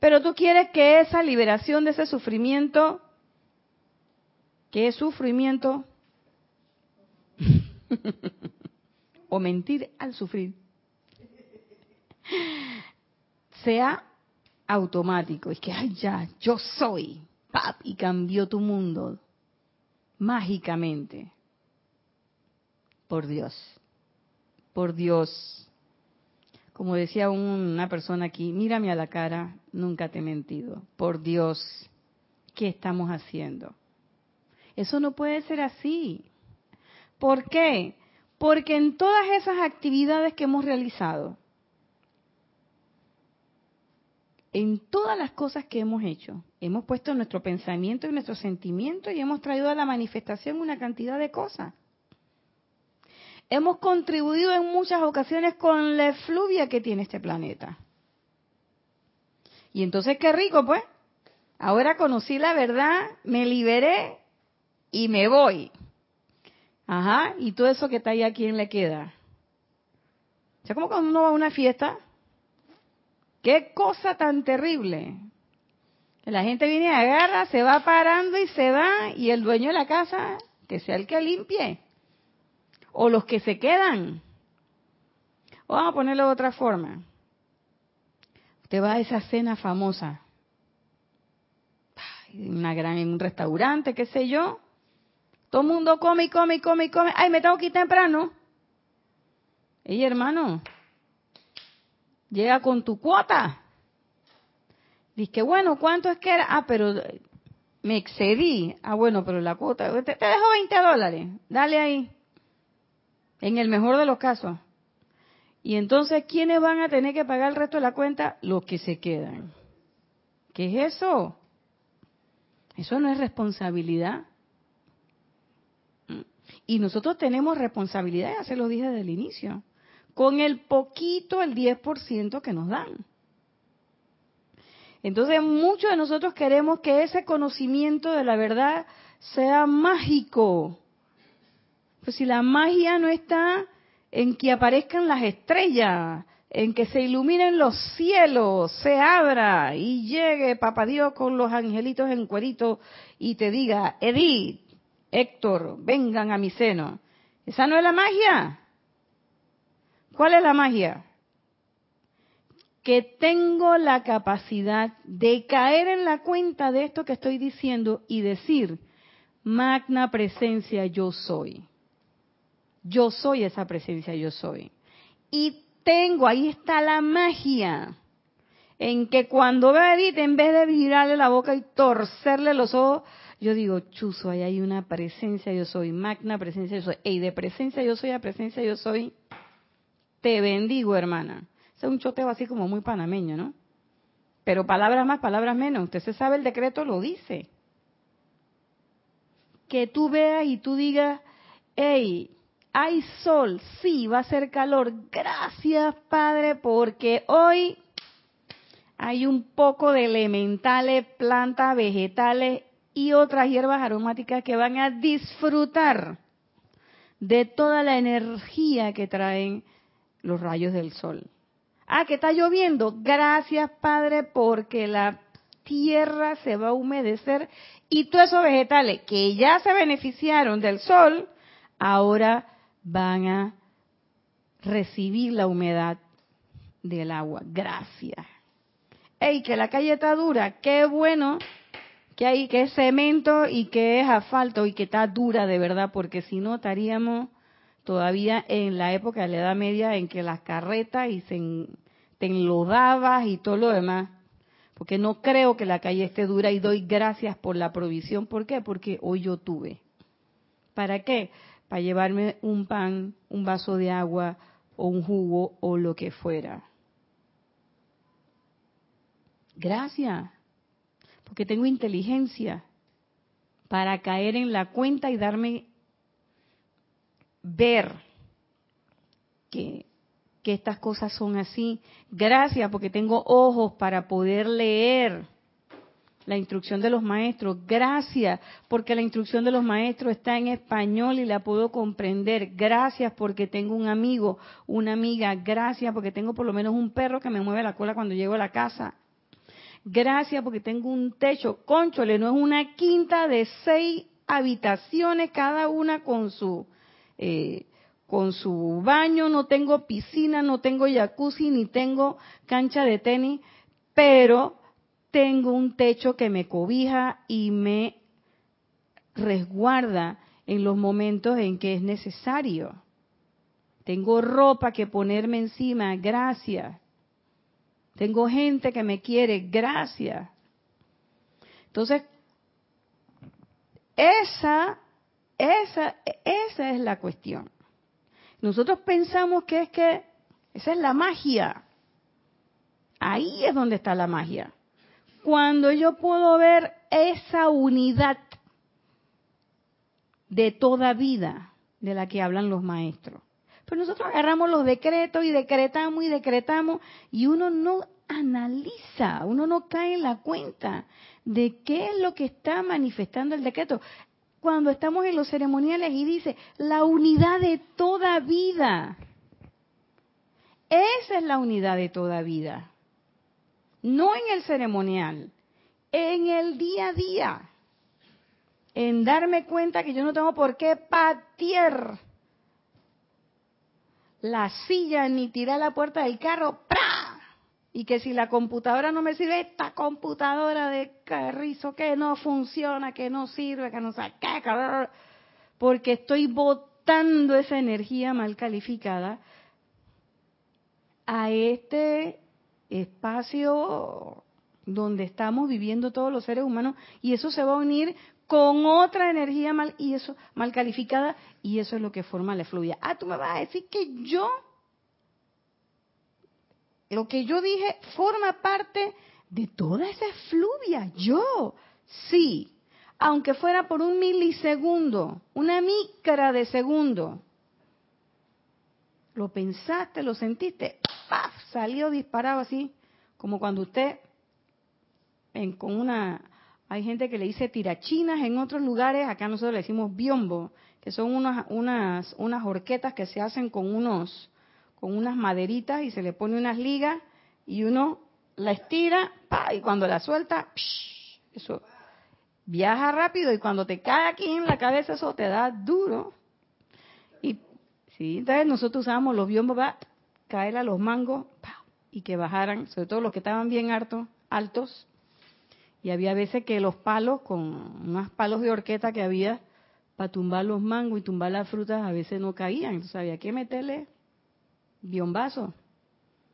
Pero tú quieres que esa liberación de ese sufrimiento, que es sufrimiento, o mentir al sufrir, sea automático. Es que, ay, ya, yo soy. ¡pap! y cambió tu mundo mágicamente. Por Dios, por Dios. Como decía una persona aquí, mírame a la cara, nunca te he mentido. Por Dios, ¿qué estamos haciendo? Eso no puede ser así. ¿Por qué? Porque en todas esas actividades que hemos realizado, en todas las cosas que hemos hecho, hemos puesto nuestro pensamiento y nuestro sentimiento y hemos traído a la manifestación una cantidad de cosas. Hemos contribuido en muchas ocasiones con la efluvia que tiene este planeta. Y entonces qué rico, pues. Ahora conocí la verdad, me liberé y me voy. Ajá, y todo eso que está ahí a quién le queda. O sea, como cuando uno va a una fiesta, qué cosa tan terrible. La gente viene agarra, se va parando y se va, y el dueño de la casa, que sea el que limpie. O los que se quedan. Vamos a ponerlo de otra forma. Usted va a esa cena famosa. Una gran, en un restaurante, qué sé yo. Todo el mundo come y come y come y come. Ay, me tengo que ir temprano. Ey, hermano, llega con tu cuota. Dice bueno, ¿cuánto es que era? Ah, pero me excedí. Ah, bueno, pero la cuota, te, te dejo 20 dólares. Dale ahí. En el mejor de los casos. Y entonces, ¿quiénes van a tener que pagar el resto de la cuenta? Los que se quedan. ¿Qué es eso? Eso no es responsabilidad. Y nosotros tenemos responsabilidad, ya se lo dije desde el inicio, con el poquito, el 10% que nos dan. Entonces muchos de nosotros queremos que ese conocimiento de la verdad sea mágico. Pues si la magia no está en que aparezcan las estrellas, en que se iluminen los cielos, se abra y llegue Papá Dios con los angelitos en cuerito y te diga, Edith, Héctor, vengan a mi seno. ¿Esa no es la magia? ¿Cuál es la magia? Que tengo la capacidad de caer en la cuenta de esto que estoy diciendo y decir, magna presencia yo soy. Yo soy esa presencia yo soy. Y tengo, ahí está la magia, en que cuando veo a Edith, en vez de virarle la boca y torcerle los ojos, yo digo, chuzo, ahí hay una presencia yo soy, magna presencia yo soy. Y de presencia yo soy a presencia yo soy, te bendigo, hermana. Es un choteo así como muy panameño, ¿no? Pero palabras más, palabras menos. Usted se sabe el decreto, lo dice. Que tú veas y tú digas, hey, hay sol, sí, va a ser calor. Gracias, Padre, porque hoy hay un poco de elementales, plantas, vegetales y otras hierbas aromáticas que van a disfrutar de toda la energía que traen los rayos del sol. Ah, que está lloviendo. Gracias, Padre, porque la tierra se va a humedecer y todos esos vegetales que ya se beneficiaron del sol, ahora van a recibir la humedad del agua. Gracias. ¡Ey, que la calle está dura! ¡Qué bueno! que hay que es cemento y que es asfalto y que está dura de verdad, porque si no estaríamos todavía en la época de la Edad Media en que las carretas y se te enlodabas y todo lo demás. Porque no creo que la calle esté dura y doy gracias por la provisión. ¿Por qué? Porque hoy yo tuve. ¿Para qué? Para llevarme un pan, un vaso de agua o un jugo o lo que fuera. Gracias porque tengo inteligencia para caer en la cuenta y darme ver que, estas cosas son así. Gracias porque tengo ojos para poder leer la instrucción de los maestros. Gracias porque la instrucción de los maestros está en español y la puedo comprender. Gracias porque tengo un amigo, una amiga. Gracias porque tengo por lo menos un perro que me mueve la cola cuando llego a la casa. Gracias porque tengo un techo. Conchole, no es una quinta de seis habitaciones, cada una con su, eh, con su baño. No tengo piscina, no tengo jacuzzi, ni tengo cancha de tenis, pero tengo un techo que me cobija y me resguarda en los momentos en que es necesario. Tengo ropa que ponerme encima, gracias. Tengo gente que me quiere, gracias. Entonces, esa, esa, esa es la cuestión. Nosotros pensamos que es que esa es la magia. Ahí es donde está la magia. Cuando yo puedo ver esa unidad de toda vida de la que hablan los maestros. Pero nosotros agarramos los decretos y decretamos y decretamos y uno no analiza, uno no cae en la cuenta de qué es lo que está manifestando el decreto. Cuando estamos en los ceremoniales y dice la unidad de toda vida. Esa es la unidad de toda vida. No en el ceremonial, en el día a día. En darme cuenta que yo no tengo por qué patear la silla ni tirar la puerta del carro. ¡pra! Y que si la computadora no me sirve, esta computadora de carrizo que no funciona, que no sirve, que no sabe porque estoy botando esa energía mal calificada a este espacio donde estamos viviendo todos los seres humanos y eso se va a unir con otra energía mal y eso mal calificada y eso es lo que forma la efluvia. Ah, tú me vas a decir que yo lo que yo dije forma parte de toda esa efluvia. Yo, sí, aunque fuera por un milisegundo, una micra de segundo. Lo pensaste, lo sentiste, ¡paf! salió disparado así, como cuando usted en, con una hay gente que le dice tirachinas en otros lugares, acá nosotros le decimos biombo, que son unas, unas, unas horquetas que se hacen con unos, con unas maderitas y se le pone unas ligas y uno la estira, pa, y cuando la suelta, eso viaja rápido y cuando te cae aquí en la cabeza eso te da duro. Y sí, entonces nosotros usábamos los biombos para caer a los mangos y que bajaran, sobre todo los que estaban bien altos, altos, y había veces que los palos, con unos palos de horqueta que había, para tumbar los mangos y tumbar las frutas, a veces no caían. Entonces había que meterle biombazo.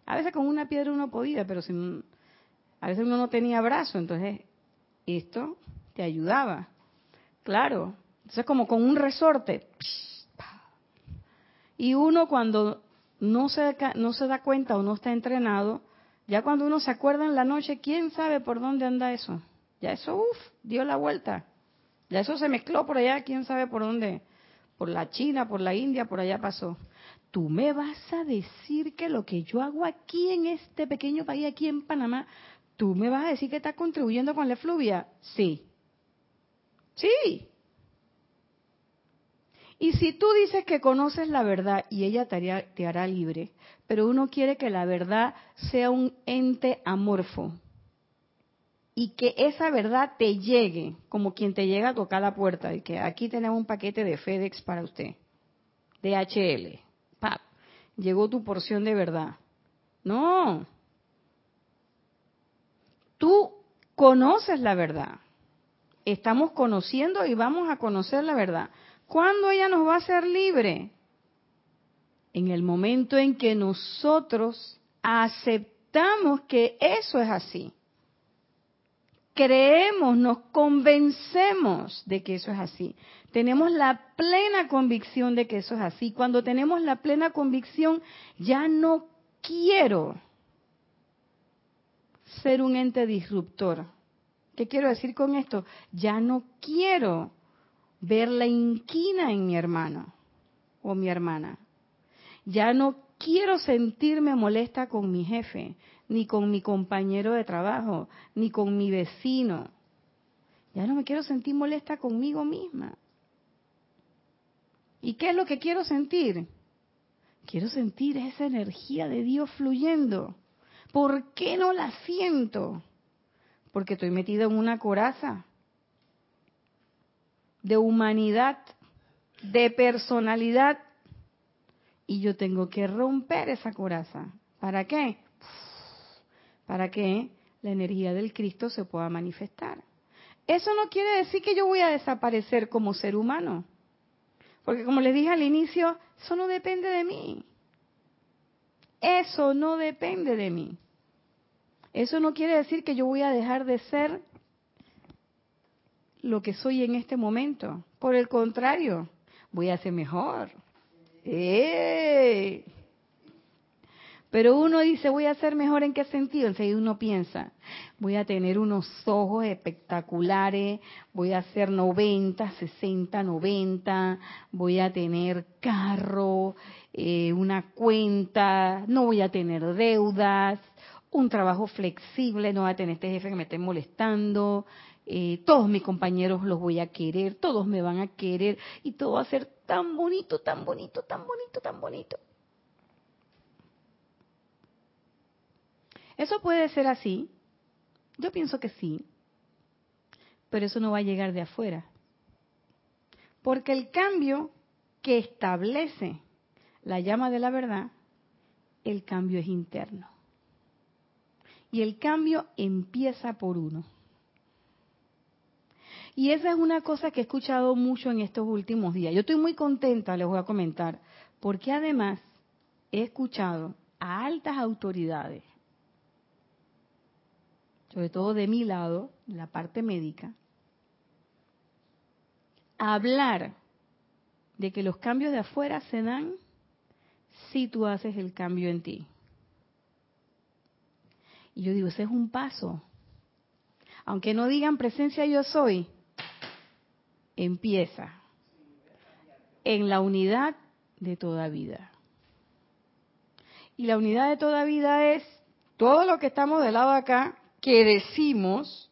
A veces con una piedra uno podía, pero a veces uno no tenía brazo. Entonces esto te ayudaba. Claro. Entonces como con un resorte. Y uno cuando no se, no se da cuenta o no está entrenado, ya cuando uno se acuerda en la noche, ¿quién sabe por dónde anda eso? Ya eso, uff, dio la vuelta. Ya eso se mezcló por allá, quién sabe por dónde. Por la China, por la India, por allá pasó. Tú me vas a decir que lo que yo hago aquí en este pequeño país, aquí en Panamá, tú me vas a decir que está contribuyendo con la efluvia. Sí. Sí. Y si tú dices que conoces la verdad y ella te hará, libre, pero uno quiere que la verdad sea un ente amorfo y que esa verdad te llegue como quien te llega a tocar la puerta y que aquí tenemos un paquete de FedEx para usted, DHL, ¡pap! Llegó tu porción de verdad. No. Tú conoces la verdad. Estamos conociendo y vamos a conocer la verdad. ¿Cuándo ella nos va a hacer libre? En el momento en que nosotros aceptamos que eso es así. Creemos, nos convencemos de que eso es así. Tenemos la plena convicción de que eso es así. Cuando tenemos la plena convicción, ya no quiero ser un ente disruptor. ¿Qué quiero decir con esto? Ya no quiero ver la inquina en mi hermano o mi hermana. Ya no quiero sentirme molesta con mi jefe, ni con mi compañero de trabajo, ni con mi vecino. Ya no me quiero sentir molesta conmigo misma. ¿Y qué es lo que quiero sentir? Quiero sentir esa energía de Dios fluyendo. ¿Por qué no la siento? Porque estoy metida en una coraza de humanidad, de personalidad, y yo tengo que romper esa coraza. ¿Para qué? Para que la energía del Cristo se pueda manifestar. Eso no quiere decir que yo voy a desaparecer como ser humano. Porque como les dije al inicio, eso no depende de mí. Eso no depende de mí. Eso no quiere decir que yo voy a dejar de ser lo que soy en este momento. Por el contrario, voy a ser mejor. ¡Eh! Pero uno dice, voy a ser mejor en qué sentido. Enseguida uno piensa, voy a tener unos ojos espectaculares, voy a ser 90, 60, 90, voy a tener carro, eh, una cuenta, no voy a tener deudas, un trabajo flexible, no voy a tener este jefe que me esté molestando, eh, todos mis compañeros los voy a querer, todos me van a querer y todo va a ser tan bonito, tan bonito, tan bonito, tan bonito. ¿Eso puede ser así? Yo pienso que sí, pero eso no va a llegar de afuera. Porque el cambio que establece la llama de la verdad, el cambio es interno. Y el cambio empieza por uno. Y esa es una cosa que he escuchado mucho en estos últimos días. Yo estoy muy contenta, les voy a comentar, porque además he escuchado a altas autoridades sobre todo de mi lado, la parte médica, hablar de que los cambios de afuera se dan si tú haces el cambio en ti. Y yo digo, ese es un paso. Aunque no digan presencia yo soy, empieza en la unidad de toda vida. Y la unidad de toda vida es todo lo que estamos del lado acá, que decimos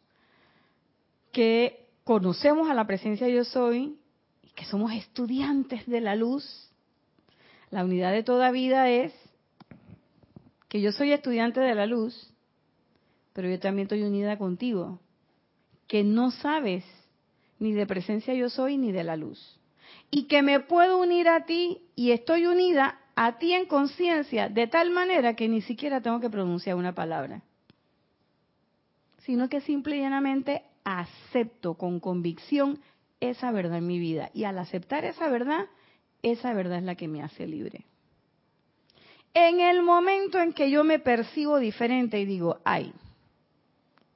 que conocemos a la presencia yo soy y que somos estudiantes de la luz, la unidad de toda vida es que yo soy estudiante de la luz, pero yo también estoy unida contigo, que no sabes ni de presencia yo soy ni de la luz. Y que me puedo unir a ti y estoy unida a ti en conciencia de tal manera que ni siquiera tengo que pronunciar una palabra sino que simple y llanamente acepto con convicción esa verdad en mi vida. Y al aceptar esa verdad, esa verdad es la que me hace libre. En el momento en que yo me percibo diferente y digo, ay,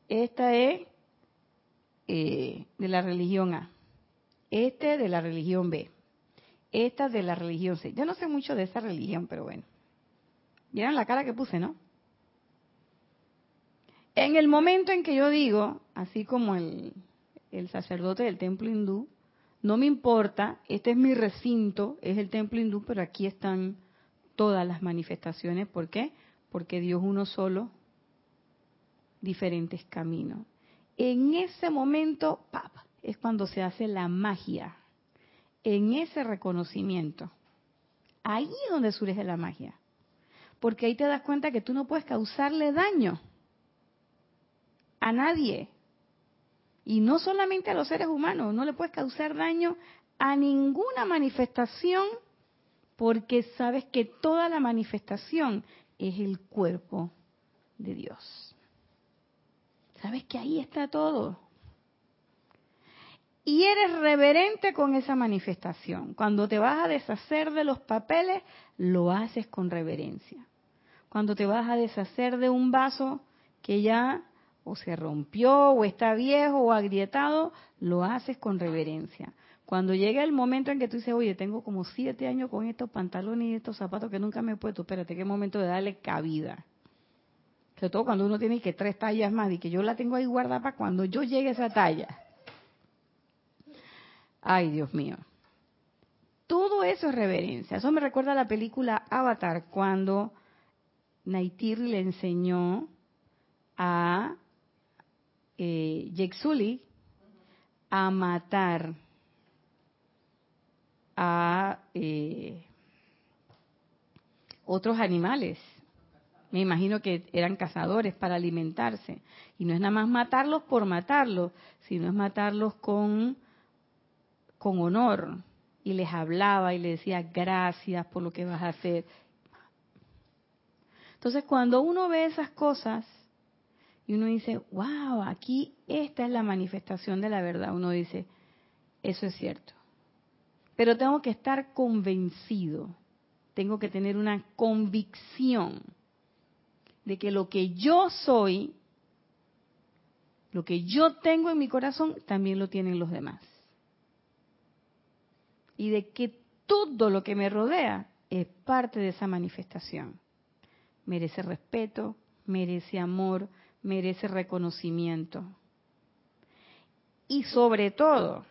esta es eh, de la religión A, este de la religión B, esta de la religión C. Yo no sé mucho de esa religión, pero bueno. Vieron la cara que puse, ¿no? En el momento en que yo digo, así como el, sacerdote del templo hindú, no me importa, este es mi recinto, es el templo hindú, pero aquí están todas las manifestaciones. ¿Por qué? Porque Dios uno solo, diferentes caminos. En ese momento, pap, es cuando se hace la magia. En ese reconocimiento. Ahí es donde surge la magia. Porque ahí te das cuenta que tú no puedes causarle daño a nadie. Y no solamente a los seres humanos, no le puedes causar daño a ninguna manifestación porque sabes que toda la manifestación es el cuerpo de Dios. Sabes que ahí está todo. Y eres reverente con esa manifestación. Cuando te vas a deshacer de los papeles, lo haces con reverencia. Cuando te vas a deshacer de un vaso que ya o se rompió o está viejo o agrietado, lo haces con reverencia. Cuando llega el momento en que tú dices, oye, tengo como siete años con estos pantalones y estos zapatos que nunca me he puesto, espérate, qué momento de darle cabida. Sobre todo cuando uno tiene que tres tallas más y que yo la tengo ahí guardada para cuando yo llegue a esa talla. Ay, Dios mío. Todo eso es reverencia. Eso me recuerda a la película Avatar, cuando Naitir le enseñó a eh, Yexuli a matar a eh, otros animales. Me imagino que eran cazadores para alimentarse. Y no es nada más matarlos por matarlos, sino es matarlos con, con honor. Y les hablaba y les decía gracias por lo que vas a hacer. Entonces, cuando uno ve esas cosas, y uno dice, wow, aquí esta es la manifestación de la verdad. Uno dice, eso es cierto. Pero tengo que estar convencido, tengo que tener una convicción de que lo que yo soy, lo que yo tengo en mi corazón, también lo tienen los demás. Y de que todo lo que me rodea es parte de esa manifestación. Merece respeto, merece amor, merece reconocimiento. Y sobre todo,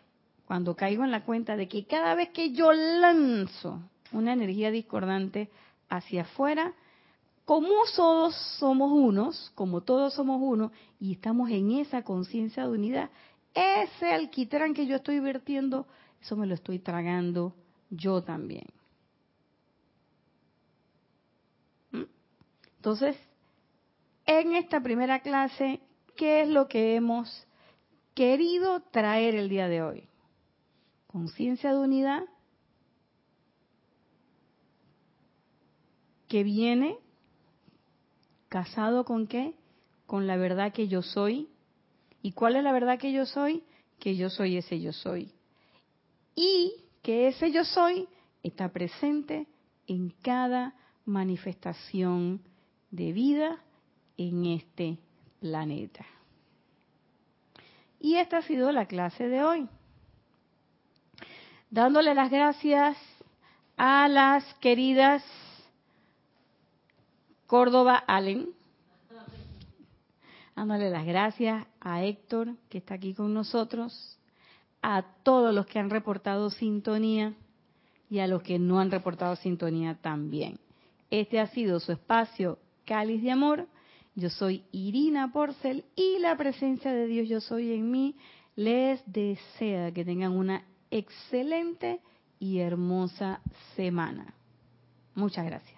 cuando caigo en la cuenta de que cada vez que yo lanzo una energía discordante hacia afuera, como todos somos unos, como todos somos uno, y estamos en esa conciencia de unidad, ese alquitrán que yo estoy vertiendo, eso me lo estoy tragando yo también. ¿Mm? Entonces, en esta primera clase, ¿qué es lo que hemos querido traer el día de hoy? Conciencia de unidad que viene casado con qué? Con la verdad que yo soy. ¿Y cuál es la verdad que yo soy? Que yo soy ese yo soy. Y que ese yo soy está presente en cada manifestación de vida en este planeta. Y esta ha sido la clase de hoy. Dándole las gracias a las queridas Córdoba Allen. Dándole las gracias a Héctor, que está aquí con nosotros, a todos los que han reportado sintonía y a los que no han reportado sintonía también. Este ha sido su espacio Cáliz de Amor yo soy Irina Porcel y la presencia de Dios yo soy en mí les desea que tengan una excelente y hermosa semana. Muchas gracias.